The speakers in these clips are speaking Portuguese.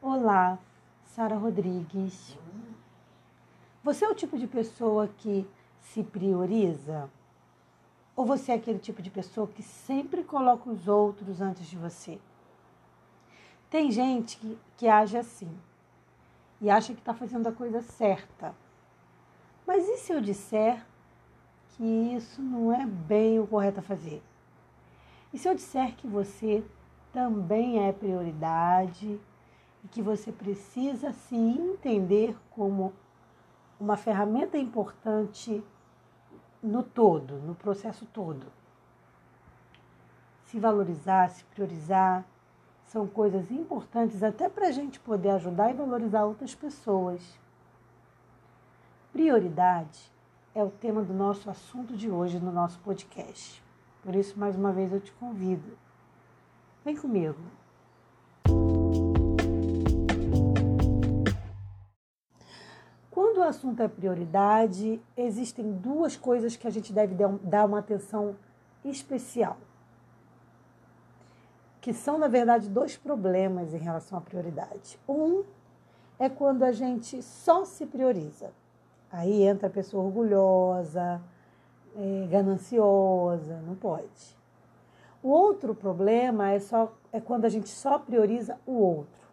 Olá, Sara Rodrigues. Você é o tipo de pessoa que se prioriza? Ou você é aquele tipo de pessoa que sempre coloca os outros antes de você? Tem gente que, que age assim e acha que está fazendo a coisa certa. Mas e se eu disser que isso não é bem o correto a fazer? E se eu disser que você também é prioridade e que você precisa se entender como uma ferramenta importante no todo, no processo todo. Se valorizar, se priorizar, são coisas importantes até para a gente poder ajudar e valorizar outras pessoas. Prioridade é o tema do nosso assunto de hoje no nosso podcast. Por isso, mais uma vez, eu te convido. Vem comigo. Quando o assunto é prioridade, existem duas coisas que a gente deve dar uma atenção especial. Que são, na verdade, dois problemas em relação à prioridade. Um é quando a gente só se prioriza. Aí entra a pessoa orgulhosa, é, gananciosa, não pode. O outro problema é, só, é quando a gente só prioriza o outro.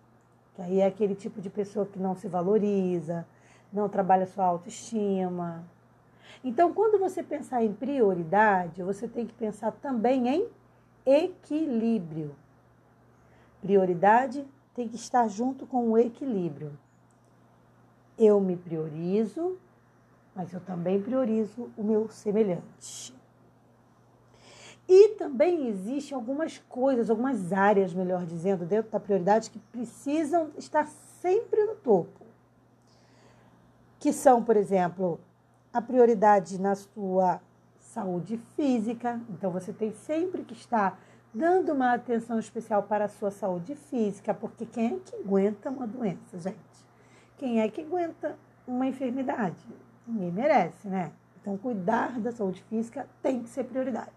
Que aí é aquele tipo de pessoa que não se valoriza, não trabalha sua autoestima. Então, quando você pensar em prioridade, você tem que pensar também em equilíbrio. Prioridade tem que estar junto com o equilíbrio. Eu me priorizo, mas eu também priorizo o meu semelhante. E também existem algumas coisas, algumas áreas, melhor dizendo, dentro da prioridade que precisam estar sempre no topo que são, por exemplo, a prioridade na sua saúde física. Então, você tem sempre que estar dando uma atenção especial para a sua saúde física, porque quem é que aguenta uma doença, gente? Quem é que aguenta uma enfermidade? Ninguém merece, né? Então, cuidar da saúde física tem que ser prioridade.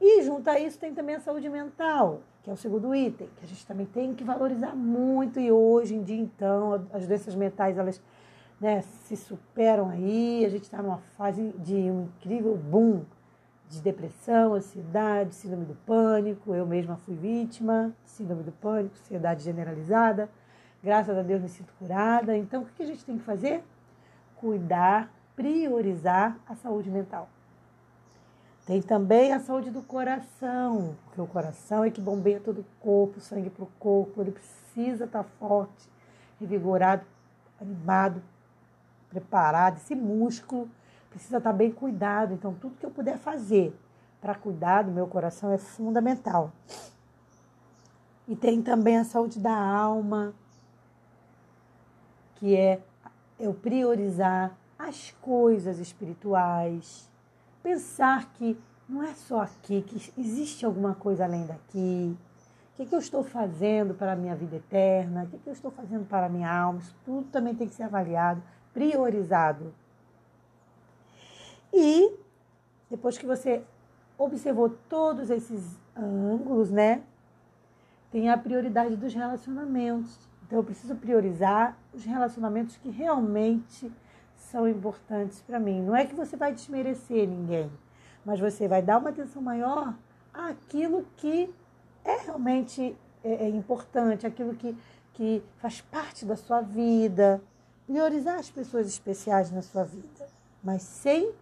E junto a isso tem também a saúde mental, que é o segundo item, que a gente também tem que valorizar muito. E hoje em dia, então, as doenças mentais, elas né, se superam aí, a gente está numa fase de um incrível boom de depressão, ansiedade, síndrome do pânico. Eu mesma fui vítima síndrome do pânico, ansiedade generalizada. Graças a Deus me sinto curada. Então, o que a gente tem que fazer? Cuidar, priorizar a saúde mental. Tem também a saúde do coração, porque o coração é que bombeia todo o corpo, sangue para o corpo, ele precisa estar tá forte, revigorado, animado, preparado, esse músculo precisa estar bem cuidado. Então, tudo que eu puder fazer para cuidar do meu coração é fundamental. E tem também a saúde da alma, que é eu priorizar as coisas espirituais, pensar que não é só aqui, que existe alguma coisa além daqui. O que, é que eu estou fazendo para a minha vida eterna? O que, é que eu estou fazendo para a minha alma? Isso tudo também tem que ser avaliado priorizado. E depois que você observou todos esses ângulos, né? Tem a prioridade dos relacionamentos. Então eu preciso priorizar os relacionamentos que realmente são importantes para mim. Não é que você vai desmerecer ninguém, mas você vai dar uma atenção maior àquilo que é realmente é, é importante, aquilo que, que faz parte da sua vida, priorizar as pessoas especiais na sua vida, mas sem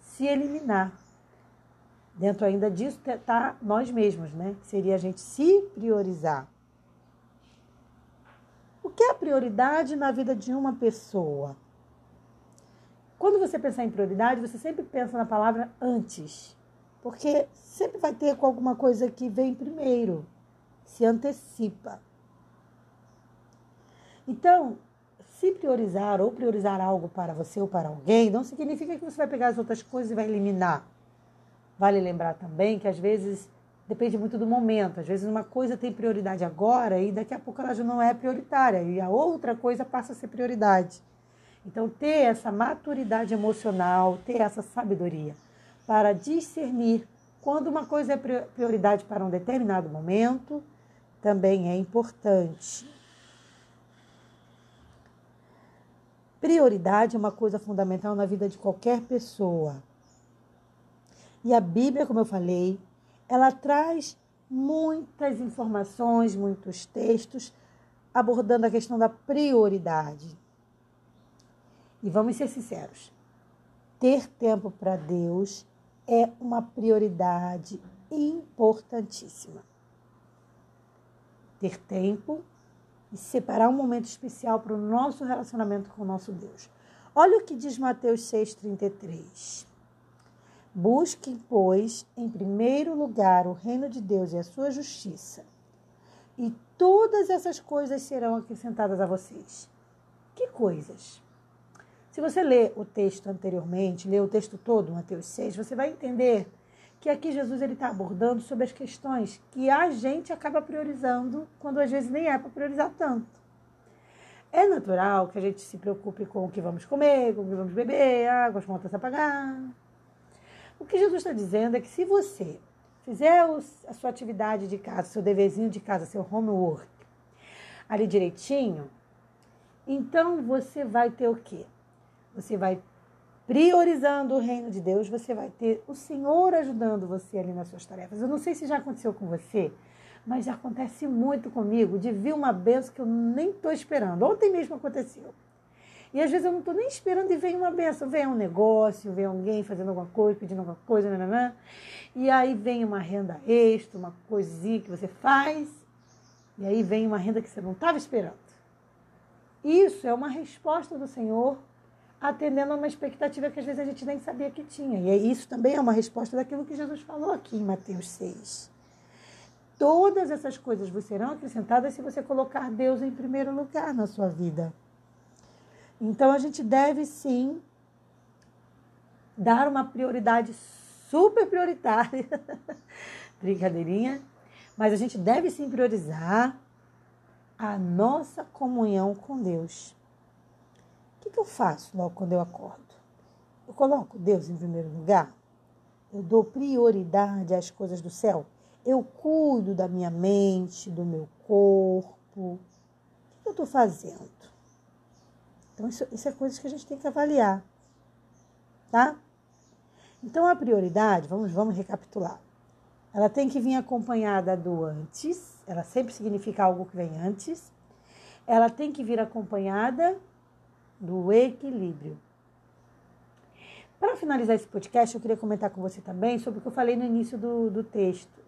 se eliminar. Dentro ainda disso está nós mesmos, né? Seria a gente se priorizar. O que é prioridade na vida de uma pessoa? Quando você pensar em prioridade, você sempre pensa na palavra antes, porque sempre vai ter com alguma coisa que vem primeiro, se antecipa. Então, se priorizar ou priorizar algo para você ou para alguém, não significa que você vai pegar as outras coisas e vai eliminar. Vale lembrar também que às vezes depende muito do momento. Às vezes uma coisa tem prioridade agora e daqui a pouco ela já não é prioritária e a outra coisa passa a ser prioridade. Então, ter essa maturidade emocional, ter essa sabedoria para discernir quando uma coisa é prioridade para um determinado momento também é importante. Prioridade é uma coisa fundamental na vida de qualquer pessoa. E a Bíblia, como eu falei, ela traz muitas informações, muitos textos abordando a questão da prioridade. E vamos ser sinceros: ter tempo para Deus é uma prioridade importantíssima. Ter tempo e separar um momento especial para o nosso relacionamento com o nosso Deus. Olha o que diz Mateus 6,33. Busquem, pois, em primeiro lugar o reino de Deus e a sua justiça, e todas essas coisas serão acrescentadas a vocês. Que coisas? Se você ler o texto anteriormente, ler o texto todo, Mateus 6, você vai entender que aqui Jesus ele está abordando sobre as questões que a gente acaba priorizando quando às vezes nem é para priorizar tanto. É natural que a gente se preocupe com o que vamos comer, com o que vamos beber, água, as contas a pagar. O que Jesus está dizendo é que se você fizer a sua atividade de casa, seu deverzinho de casa, seu homework, ali direitinho, então você vai ter o quê? Você vai priorizando o reino de Deus, você vai ter o Senhor ajudando você ali nas suas tarefas. Eu não sei se já aconteceu com você, mas já acontece muito comigo de vir uma benção que eu nem estou esperando. Ontem mesmo aconteceu. E às vezes eu não estou nem esperando e vem uma benção, vem um negócio, vem alguém fazendo alguma coisa, pedindo alguma coisa, nananã, e aí vem uma renda extra, uma coisinha que você faz, e aí vem uma renda que você não estava esperando. Isso é uma resposta do Senhor atendendo a uma expectativa que às vezes a gente nem sabia que tinha. E isso também é uma resposta daquilo que Jesus falou aqui em Mateus 6. Todas essas coisas vos serão acrescentadas se você colocar Deus em primeiro lugar na sua vida. Então a gente deve sim dar uma prioridade super prioritária, brincadeirinha, mas a gente deve sim priorizar a nossa comunhão com Deus. O que, que eu faço logo quando eu acordo? Eu coloco Deus em primeiro lugar? Eu dou prioridade às coisas do céu? Eu cuido da minha mente, do meu corpo? O que eu estou fazendo? Então, isso, isso é coisas que a gente tem que avaliar. Tá? Então, a prioridade, vamos, vamos recapitular. Ela tem que vir acompanhada do antes, ela sempre significa algo que vem antes. Ela tem que vir acompanhada do equilíbrio. Para finalizar esse podcast, eu queria comentar com você também sobre o que eu falei no início do, do texto,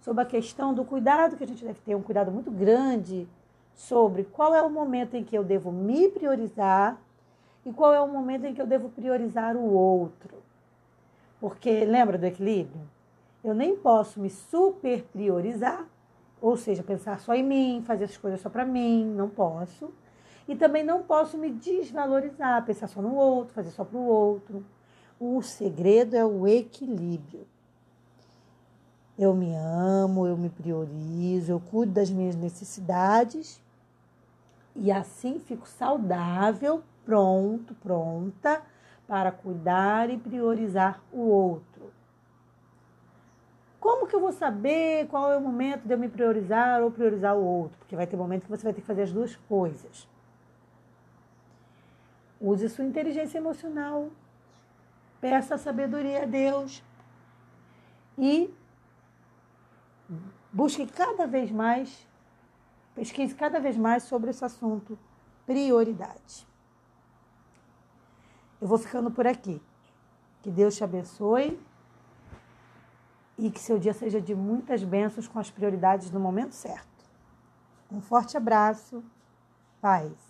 sobre a questão do cuidado que a gente deve ter, um cuidado muito grande sobre qual é o momento em que eu devo me priorizar e qual é o momento em que eu devo priorizar o outro. Porque lembra do equilíbrio? Eu nem posso me super priorizar, ou seja, pensar só em mim, fazer as coisas só para mim, não posso. E também não posso me desvalorizar, pensar só no outro, fazer só para o outro. O segredo é o equilíbrio. Eu me amo, eu me priorizo, eu cuido das minhas necessidades e assim fico saudável, pronto, pronta para cuidar e priorizar o outro. Como que eu vou saber qual é o momento de eu me priorizar ou priorizar o outro? Porque vai ter momento que você vai ter que fazer as duas coisas. Use sua inteligência emocional. Peça sabedoria a Deus. E busque cada vez mais, pesquise cada vez mais sobre esse assunto, prioridade. Eu vou ficando por aqui. Que Deus te abençoe e que seu dia seja de muitas bênçãos com as prioridades no momento certo. Um forte abraço. Paz.